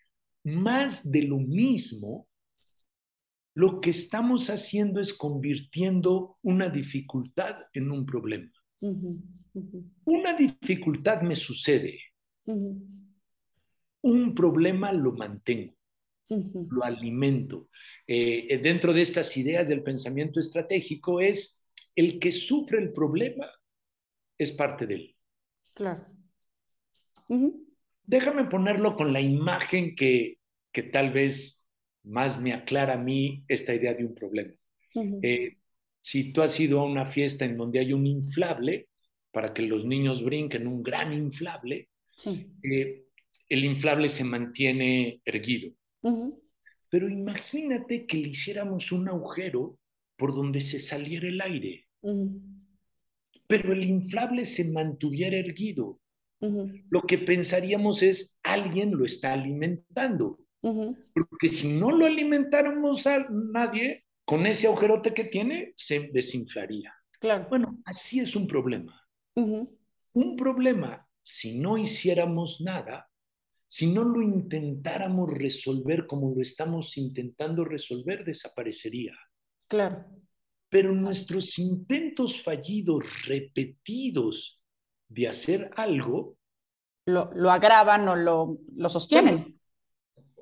más de lo mismo, lo que estamos haciendo es convirtiendo una dificultad en un problema. Una dificultad me sucede. Un problema lo mantengo, lo alimento. Eh, dentro de estas ideas del pensamiento estratégico es el que sufre el problema es parte de él. Claro. Déjame ponerlo con la imagen que, que, tal vez más me aclara a mí esta idea de un problema. Eh, si tú has ido a una fiesta en donde hay un inflable, para que los niños brinquen un gran inflable, eh, el inflable se mantiene erguido. Pero imagínate que le hiciéramos un agujero por donde se saliera el aire. Pero el inflable se mantuviera erguido lo que pensaríamos es alguien lo está alimentando. Porque si no lo alimentáramos a nadie, con ese agujerote que tiene, se desinflaría. Claro. Bueno, así es un problema. Un problema, si no hiciéramos nada, si no lo intentáramos resolver como lo estamos intentando resolver, desaparecería. Claro. Pero nuestros intentos fallidos, repetidos, de hacer algo... Lo, lo agravan o lo, lo sostienen.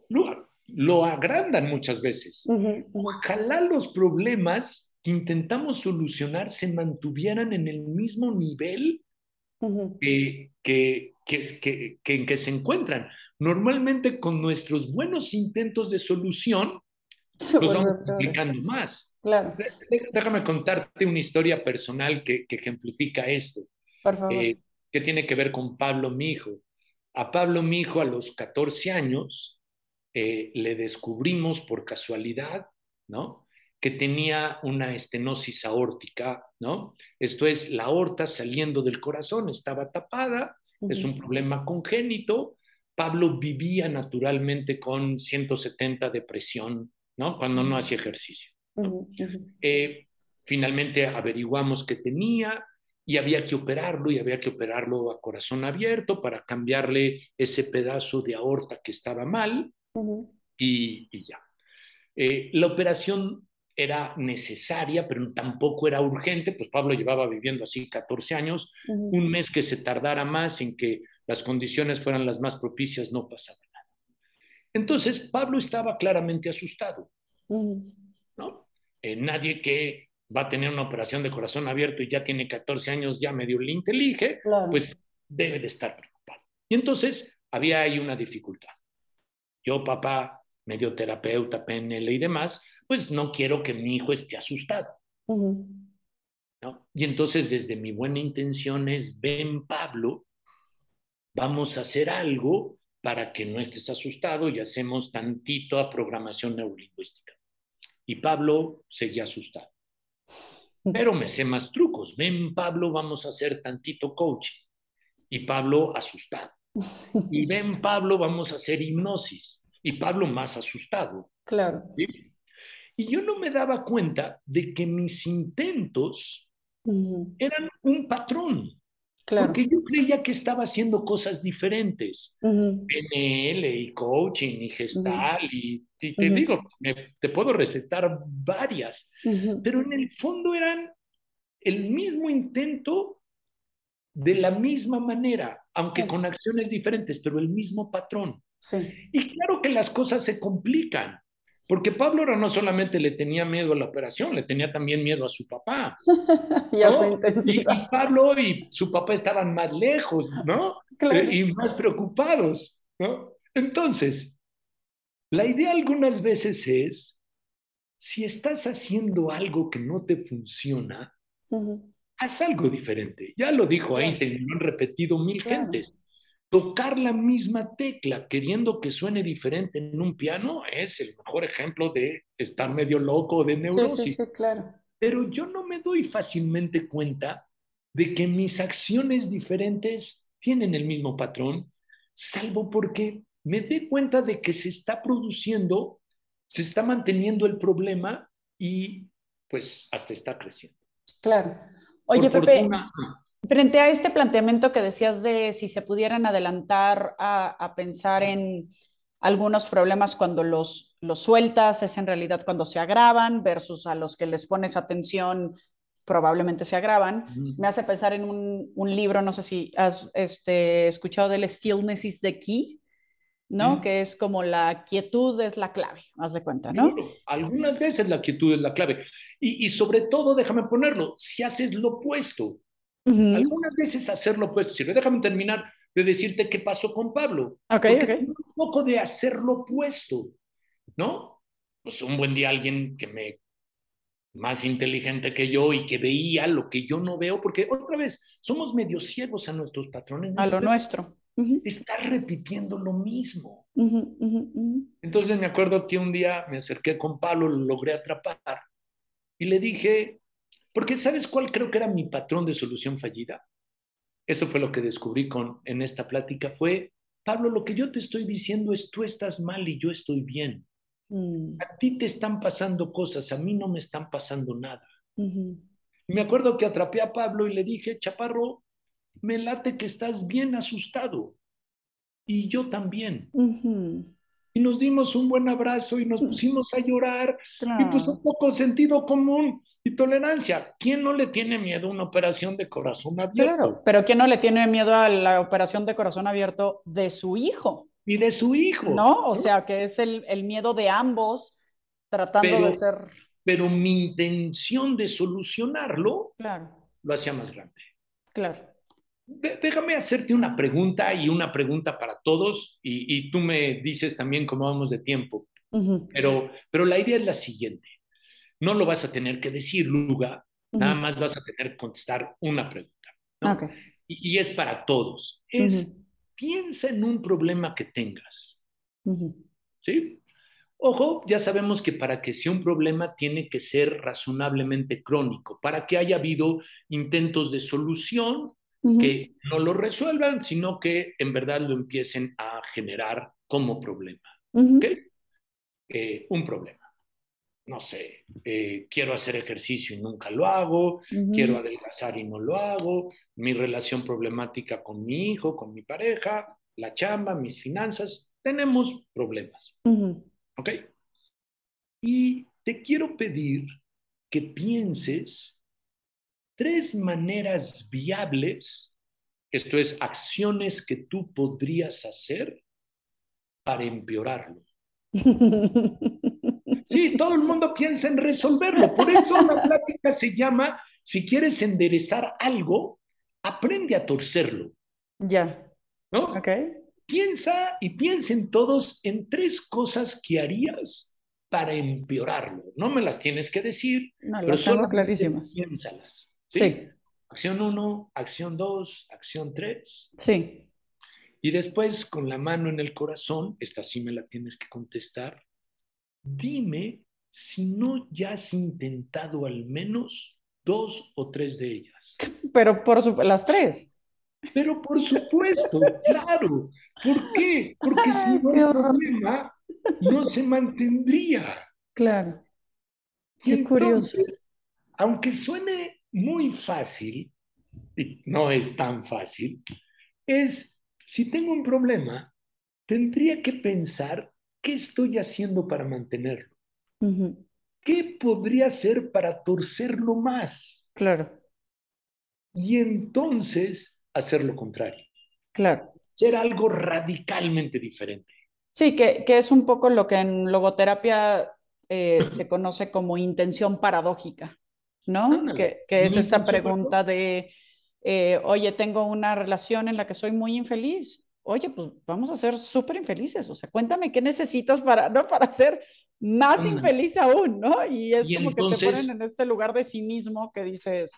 Lo, lo, agrandan muchas veces. Uh -huh, uh -huh. Ojalá los problemas que intentamos solucionar se mantuvieran en el mismo nivel uh -huh. que, que, que, que, en que se encuentran. Normalmente con nuestros buenos intentos de solución, se los vamos complicando más. Claro. Déjame contarte una historia personal que, que ejemplifica esto. Por favor. Eh, que tiene que ver con Pablo, mi hijo. A Pablo, mi hijo, a los 14 años, eh, le descubrimos por casualidad, ¿no? Que tenía una estenosis aórtica, ¿no? Esto es la aorta saliendo del corazón, estaba tapada, uh -huh. es un problema congénito. Pablo vivía naturalmente con 170 de presión, ¿no? Cuando no hacía ejercicio. ¿no? Uh -huh. eh, finalmente averiguamos que tenía, y había que operarlo y había que operarlo a corazón abierto para cambiarle ese pedazo de aorta que estaba mal uh -huh. y, y, ya. Eh, la operación era necesaria, pero tampoco era urgente, pues Pablo llevaba viviendo así 14 años, uh -huh. un mes que se tardara más en que las condiciones fueran las más propicias, no pasaba nada. Entonces, Pablo estaba claramente asustado, uh -huh. ¿no? Eh, nadie que va a tener una operación de corazón abierto y ya tiene 14 años, ya medio le intelige, claro. pues debe de estar preocupado. Y entonces había ahí una dificultad. Yo, papá, medio terapeuta, PNL y demás, pues no quiero que mi hijo esté asustado. Uh -huh. ¿no? Y entonces desde mi buena intención es, ven Pablo, vamos a hacer algo para que no estés asustado y hacemos tantito a programación neurolingüística. Y Pablo seguía asustado pero me sé más trucos. Ven, Pablo, vamos a hacer tantito coaching. Y Pablo asustado. Y ven, Pablo, vamos a hacer hipnosis. Y Pablo más asustado. Claro. ¿sí? Y yo no me daba cuenta de que mis intentos eran un patrón. Claro. Porque yo creía que estaba haciendo cosas diferentes. Uh-huh. PNL y coaching y gestal y, y, te digo, me, te puedo recetar varias, pero en el fondo eran el mismo intento de la misma manera, aunque con acciones diferentes, pero el mismo patrón. Sí. Y claro que las cosas se complican. Porque Pablo ahora no solamente le tenía miedo a la operación, le tenía también miedo a su papá. y a su intensidad. Y, y, Pablo y su papá estaban más lejos, ¿no? Claro. Y más preocupados, ¿no? Entonces, la idea algunas veces es, si estás haciendo algo que no te funciona, uh -huh. haz algo diferente. Ya lo dijo. Einstein, lo han repetido mil claro. gentes tocar la misma tecla queriendo que suene diferente en un piano es el mejor ejemplo de estar medio loco de neurosis. Sí, sí, sí, claro. Pero yo no me doy fácilmente cuenta de que mis acciones diferentes tienen el mismo patrón, salvo porque me dé cuenta de que se está produciendo, se está manteniendo el problema y pues hasta está creciendo. Claro. Oye, Por Pepe, fortuna, Frente a este planteamiento que decías de si se pudieran adelantar a, a pensar en algunos problemas cuando los, los, sueltas, es en realidad cuando se agravan, versus a los que les pones atención, probablemente se agravan. Uh -huh. Me hace pensar en un, un, libro, no sé si has este, escuchado del Stillness is the Key, ¿no? Uh -huh. Que es como la quietud es la clave, haz de cuenta, ¿no? Algunas veces la quietud es la clave. Y, y sobre todo, déjame ponerlo, si haces lo opuesto, Uh -huh. Algunas veces hacerlo opuesto sirve. Déjame terminar de decirte qué pasó con Pablo. Okay, okay. Un poco de hacer lo opuesto, ¿no? Pues un buen día alguien que me más inteligente que yo y que veía lo que yo no veo, porque otra vez somos medio ciegos a nuestros patrones. A lo nuestro. Uh -huh. Está repitiendo lo mismo. Uh -huh, Entonces me acuerdo que un día me acerqué con Pablo, lo logré atrapar y le dije, porque ¿sabes cuál creo que era mi patrón de solución fallida? Esto fue lo que descubrí con, en esta plática, fue, Pablo, lo que yo te estoy diciendo es tú estás mal y yo estoy bien. Mm. A ti te están pasando cosas, a mí no me están pasando nada. Me acuerdo que atrapé a Pablo y le dije, Chaparro, me late que estás bien asustado. Y yo también. Y nos dimos un buen abrazo y nos pusimos a llorar. Y pues un poco sentido común y tolerancia. ¿Quién no le tiene miedo a una operación de corazón abierto? Claro, pero ¿quién no le tiene miedo a la operación de corazón abierto de su hijo? Y de su hijo. No, o sea, que es el, el miedo de ambos tratando de ser... Pero mi intención de solucionarlo claro. lo hacía más grande. Claro. Déjame hacerte una pregunta y una pregunta para todos y, tú me dices también cómo vamos de tiempo. pero, pero la idea es la siguiente. No lo vas a tener que decir, Luga, nada más vas a tener que contestar una pregunta. Y, es para todos. Es, piensa en un problema que tengas. ¿Sí? Ojo, ya sabemos que para que sea un problema tiene que ser razonablemente crónico, para que haya habido intentos de solución que no lo resuelvan, sino que en verdad lo empiecen a generar como problema. Eh, un problema. No sé, eh, quiero hacer ejercicio y nunca lo hago, quiero adelgazar y no lo hago, mi relación problemática con mi hijo, con mi pareja, la chamba, mis finanzas, tenemos problemas. ¿Ok? Y te quiero pedir que pienses tres maneras viables, esto es, acciones que tú podrías hacer para empeorarlo. Todo el mundo piensa en resolverlo. Por eso la plática se llama, si quieres enderezar algo, aprende a torcerlo. Ya. ¿No? Ok. Piensa y piensen todos en tres cosas que harías para empeorarlo. No me las tienes que decir, no, pero solo clarísimas. Piénsalas. ¿sí? Acción 1, acción 2, acción 3. Sí. Y después, con la mano en el corazón, esta sí me la tienes que contestar, dime si no ya has intentado al menos dos o tres de ellas. Pero por las tres. Pero por supuesto, claro. ¿Por qué? Porque si no el problema no se mantendría. Claro. Qué curioso. Aunque suene muy fácil, y no es tan fácil, es si tengo un problema, tendría que pensar qué estoy haciendo para mantenerlo. ¿Qué podría hacer para torcerlo más? Claro. Y entonces hacer lo contrario. Claro. Ser algo radicalmente diferente. Sí, que, que es un poco lo que en logoterapia eh, se conoce como intención paradójica. ¿no? Que, es esta pregunta de, eh, oye, tengo una relación en la que soy muy infeliz. Oye, pues vamos a ser súper infelices. O sea, cuéntame qué necesitas para, ¿no? Para ser más infeliz aún, ¿no? Y es como que te ponen en este lugar de cinismo que dices...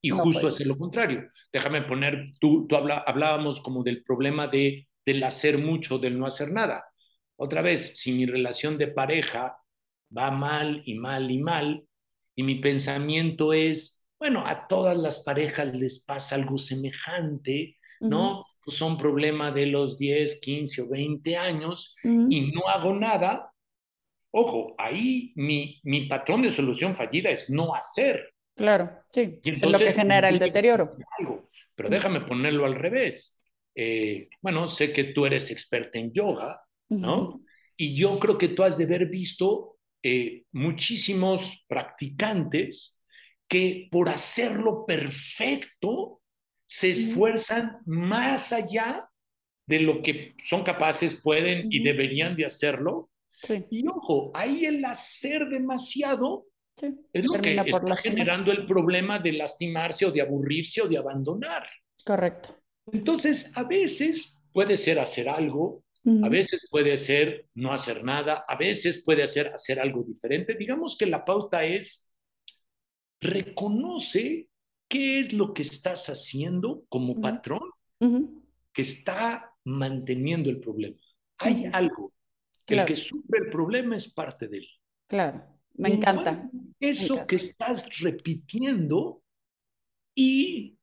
Y justo pues". es lo contrario. Déjame poner, tú, tú hablábamos como del problema de, del hacer mucho, del no hacer nada. Otra vez, si mi relación de pareja va mal y mal y mal, y mi pensamiento es, bueno, a todas las parejas les pasa algo semejante, ¿no? Pues son problemas de los 10, 15 o 20 años y no hago nada. Ojo, ahí mi, mi patrón de solución fallida es no hacer. Claro, sí, es lo que genera el deterioro. Pero déjame ponerlo al revés. Eh, bueno, sé que tú eres experta en yoga, ¿no? Y yo creo que tú has de haber visto eh, muchísimos practicantes que por hacerlo perfecto se esfuerzan más allá de lo que son capaces, pueden y deberían de hacerlo. Y ojo, ahí el hacer demasiado es lo que está generando el problema de lastimarse o de aburrirse o de abandonar. Correcto. Entonces, a veces puede ser hacer algo, a veces puede ser no hacer nada, a veces puede ser hacer algo diferente. Digamos que la pauta es reconoce qué es lo que estás haciendo como patrón que está manteniendo el problema. Hay algo. El que sufre el problema es parte de él. Claro, me encanta. Eso que estás repitiendo y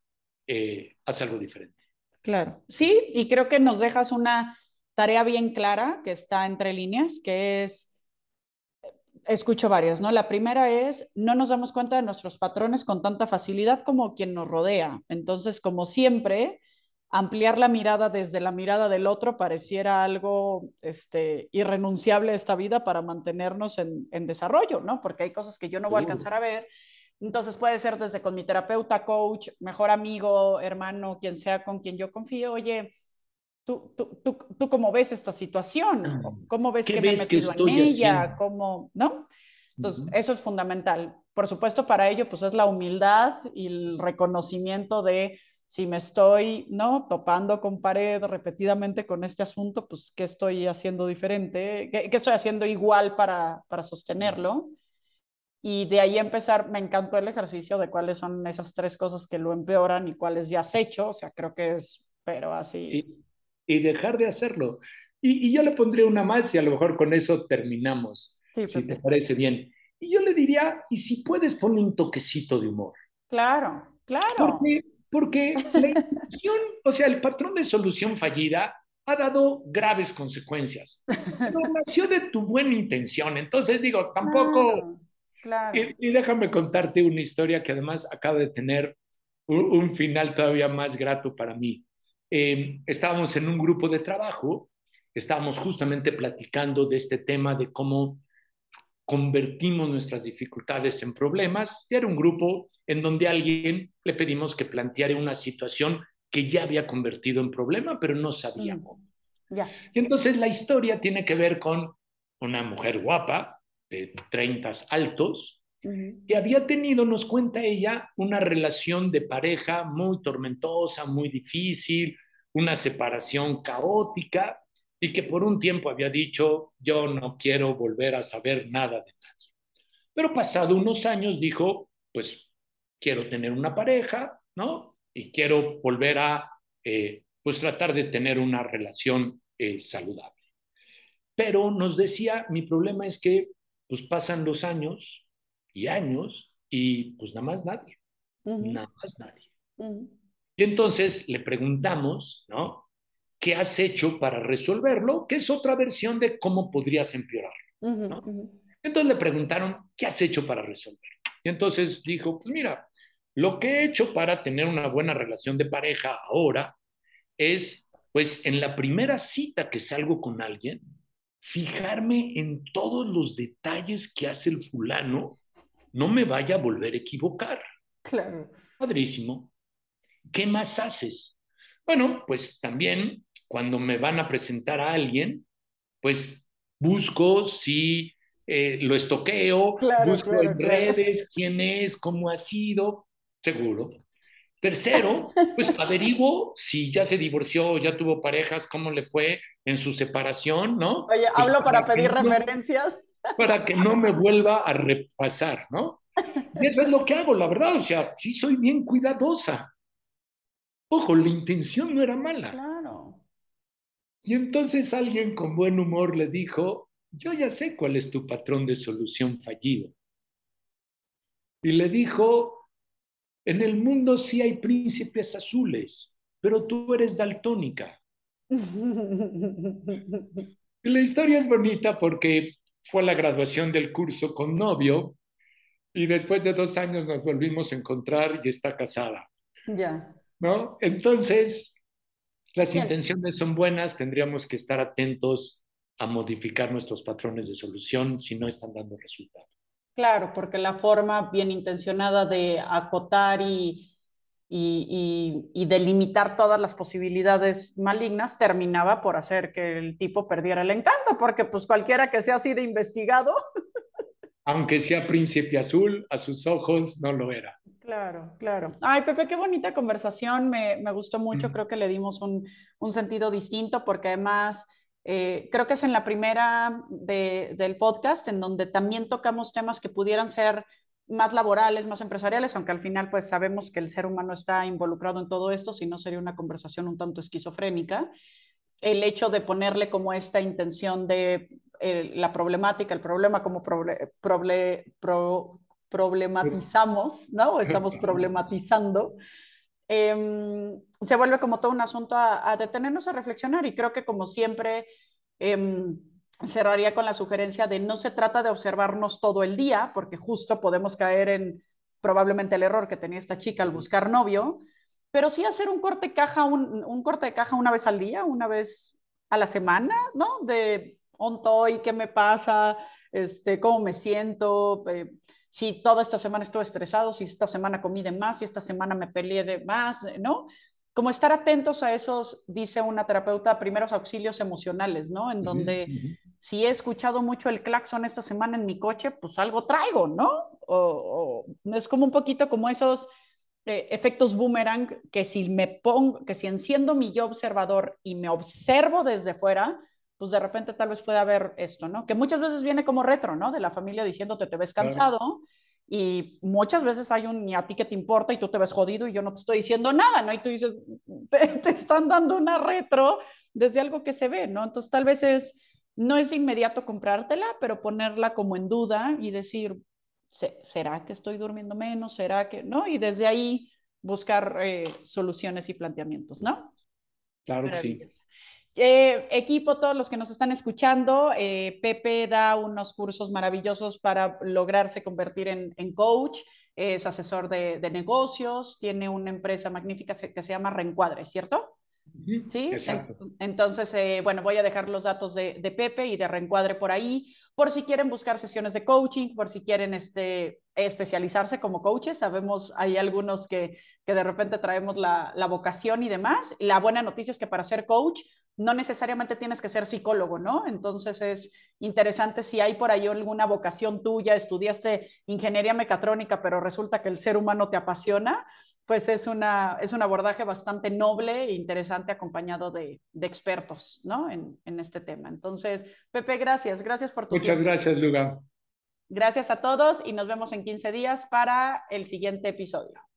eh, haz algo diferente. Claro, sí, y creo que nos dejas una tarea bien clara que está entre líneas, que es, escucho varios, ¿no? La primera es, no nos damos cuenta de nuestros patrones con tanta facilidad como quien nos rodea. Entonces, como siempre, ampliar la mirada desde la mirada del otro pareciera algo este, irrenunciable a esta vida para mantenernos en, en desarrollo, ¿no? Porque hay cosas que yo no voy a alcanzar a ver. Entonces puede ser desde con mi terapeuta, coach, mejor amigo, hermano, quien sea con quien yo confío, oye, ¿tú, tú, tú, tú cómo ves esta situación? ¿Cómo ves que me he metido en ella? ¿Cómo, no? Entonces, eso es fundamental. Por supuesto, para ello, pues es la humildad y el reconocimiento de si me estoy, ¿no? Topando con pared repetidamente con este asunto, pues, ¿qué estoy haciendo diferente? ¿Qué, qué estoy haciendo igual para, para sostenerlo? Y de ahí empezar, me encantó el ejercicio de cuáles son esas tres cosas que lo empeoran y cuáles ya has hecho, o sea, creo que es, pero así. Y, y dejar de hacerlo. Y, y, yo le pondría una más y a lo mejor con eso terminamos, sí, si te parece bien. Y yo le diría, y si puedes, ponle un toquecito de humor. Claro, claro. Porque porque la intención, o sea, el patrón de solución fallida ha dado graves consecuencias. Pero nació de tu buena intención. Entonces digo, tampoco... Claro, claro. Y, y, déjame contarte una historia que además acaba de tener un, un final todavía más grato para mí. Eh, estábamos en un grupo de trabajo, estábamos justamente platicando de este tema de cómo convertimos nuestras dificultades en problemas. Y era un grupo en donde a alguien le pedimos que planteara una situación que ya había convertido en problema, pero no sabíamos. Mm. Yeah. Y entonces la historia tiene que ver con una mujer guapa, de 30 altos, uh -huh. que había tenido, nos cuenta ella, una relación de pareja muy tormentosa, muy difícil, una separación caótica, y que por un tiempo había dicho, yo no quiero volver a saber nada de nadie. Pero pasado unos años dijo, pues quiero tener una pareja, ¿no? Y quiero volver a, eh, pues tratar de tener una relación eh, saludable. Pero nos decía, mi problema es que, pues pasan los años y años y pues nada más nadie, uh -huh. nada más nadie. Uh -huh. Y entonces le preguntamos, ¿no? ¿Qué has hecho para resolverlo? Que es otra versión de cómo podrías empeorarlo. Uh -huh, ¿no? uh -huh. Entonces le preguntaron, ¿qué has hecho para resolverlo? Y entonces dijo, pues mira, lo que he hecho para tener una buena relación de pareja ahora es, pues en la primera cita que salgo con alguien, fijarme en todos los detalles que hace el fulano, no me vaya a volver a equivocar. Claro. Padrísimo. ¿Qué más haces? Bueno, pues también cuando me van a presentar a alguien, pues busco si eh, lo estoqueo, claro, busco claro, en claro. redes quién es, cómo ha sido, seguro. Tercero, pues averiguo si ya se divorció, ya tuvo parejas, cómo le fue en su separación, ¿no? Oye, pues hablo para, para pedir referencias. No, para que no me vuelva a repasar, ¿no? Y eso es lo que hago, la verdad, o sea, sí soy bien cuidadosa. Ojo, la intención no era mala. Y entonces alguien con buen humor le dijo, yo ya sé cuál es tu patrón de solución fallido. Y le dijo, en el mundo sí hay príncipes azules, pero tú eres daltónica. y la historia es bonita porque fue a la graduación del curso con novio y después de dos años nos volvimos a encontrar y está casada. Ya. ¿No? Entonces, las Bien. intenciones son buenas, tendríamos que estar atentos a modificar nuestros patrones de solución si no están dando resultado. Claro, porque la forma bien intencionada de acotar y, y, y, y, delimitar todas las posibilidades malignas terminaba por hacer que el tipo perdiera el encanto, porque pues cualquiera que sea así de investigado. Aunque sea príncipe azul, a sus ojos no lo era. Claro, claro. Ay, Pepe, qué bonita conversación, me, me gustó mucho, mm. creo que le dimos un, un sentido distinto porque además eh, creo que es en la primera de, del podcast en donde también tocamos temas que pudieran ser más laborales, más empresariales, aunque al final pues sabemos que el ser humano está involucrado en todo esto, si no sería una conversación un tanto esquizofrénica. El hecho de ponerle como esta intención de eh, la problemática, el problema como proble, proble, pro, problematizamos, ¿no? O estamos problematizando, eh, se vuelve como todo un asunto a, a, detenernos a reflexionar y creo que como siempre eh, cerraría con la sugerencia de no se trata de observarnos todo el día, porque justo podemos caer en probablemente el error que tenía esta chica al buscar novio, pero sí hacer un corte, caja, un, un corte de caja una vez al día, una vez a la semana, ¿no? De on toy, qué me pasa, este, cómo me siento, eh, si toda esta semana estuve estresado, si esta semana comí de más, si esta semana me peleé de más, ¿no? Como estar atentos a esos, dice una terapeuta, primeros auxilios emocionales, ¿no? En donde uh -huh. si he escuchado mucho el claxon esta semana en mi coche, pues algo traigo, ¿no? O, o es como un poquito como esos eh, efectos boomerang que si me pongo, que si enciendo mi yo observador y me observo desde fuera, pues de repente tal vez pueda haber esto, ¿no? Que muchas veces viene como retro, ¿no? De la familia diciéndote te ves cansado claro. y muchas veces hay un ni a ti que te importa y tú te ves jodido y yo no te estoy diciendo nada, ¿no? Y tú dices, te, te están dando una retro desde algo que se ve, ¿no? Entonces tal vez es, no es de inmediato comprártela, pero ponerla como en duda y decir, ¿será que estoy durmiendo menos? ¿Será que no? Y desde ahí buscar eh, soluciones y planteamientos, ¿no? Claro que sí. Eh, equipo, todos los que nos están escuchando, eh, Pepe da unos cursos maravillosos para lograrse convertir en, en coach, es asesor de, de, negocios, tiene una empresa magnífica que se llama Reencuadre, ¿cierto? Sí, Exacto. entonces, eh, bueno, voy a dejar los datos de, de, Pepe y de Reencuadre por ahí, por si quieren buscar sesiones de coaching, por si quieren este, especializarse como coaches. Sabemos, hay algunos que, que de repente traemos la, la vocación y demás. La buena noticia es que para ser coach no necesariamente tienes que ser psicólogo, ¿no? Entonces es interesante si hay por ahí alguna vocación tuya, estudiaste ingeniería mecatrónica, pero resulta que el ser humano te apasiona, pues es, una, es un abordaje bastante noble e interesante acompañado de, de expertos, ¿no? En, en, este tema. Entonces, Pepe, gracias, gracias por tu Muchas tiempo. gracias, Luga. Gracias a todos y nos vemos en 15 días para el siguiente episodio.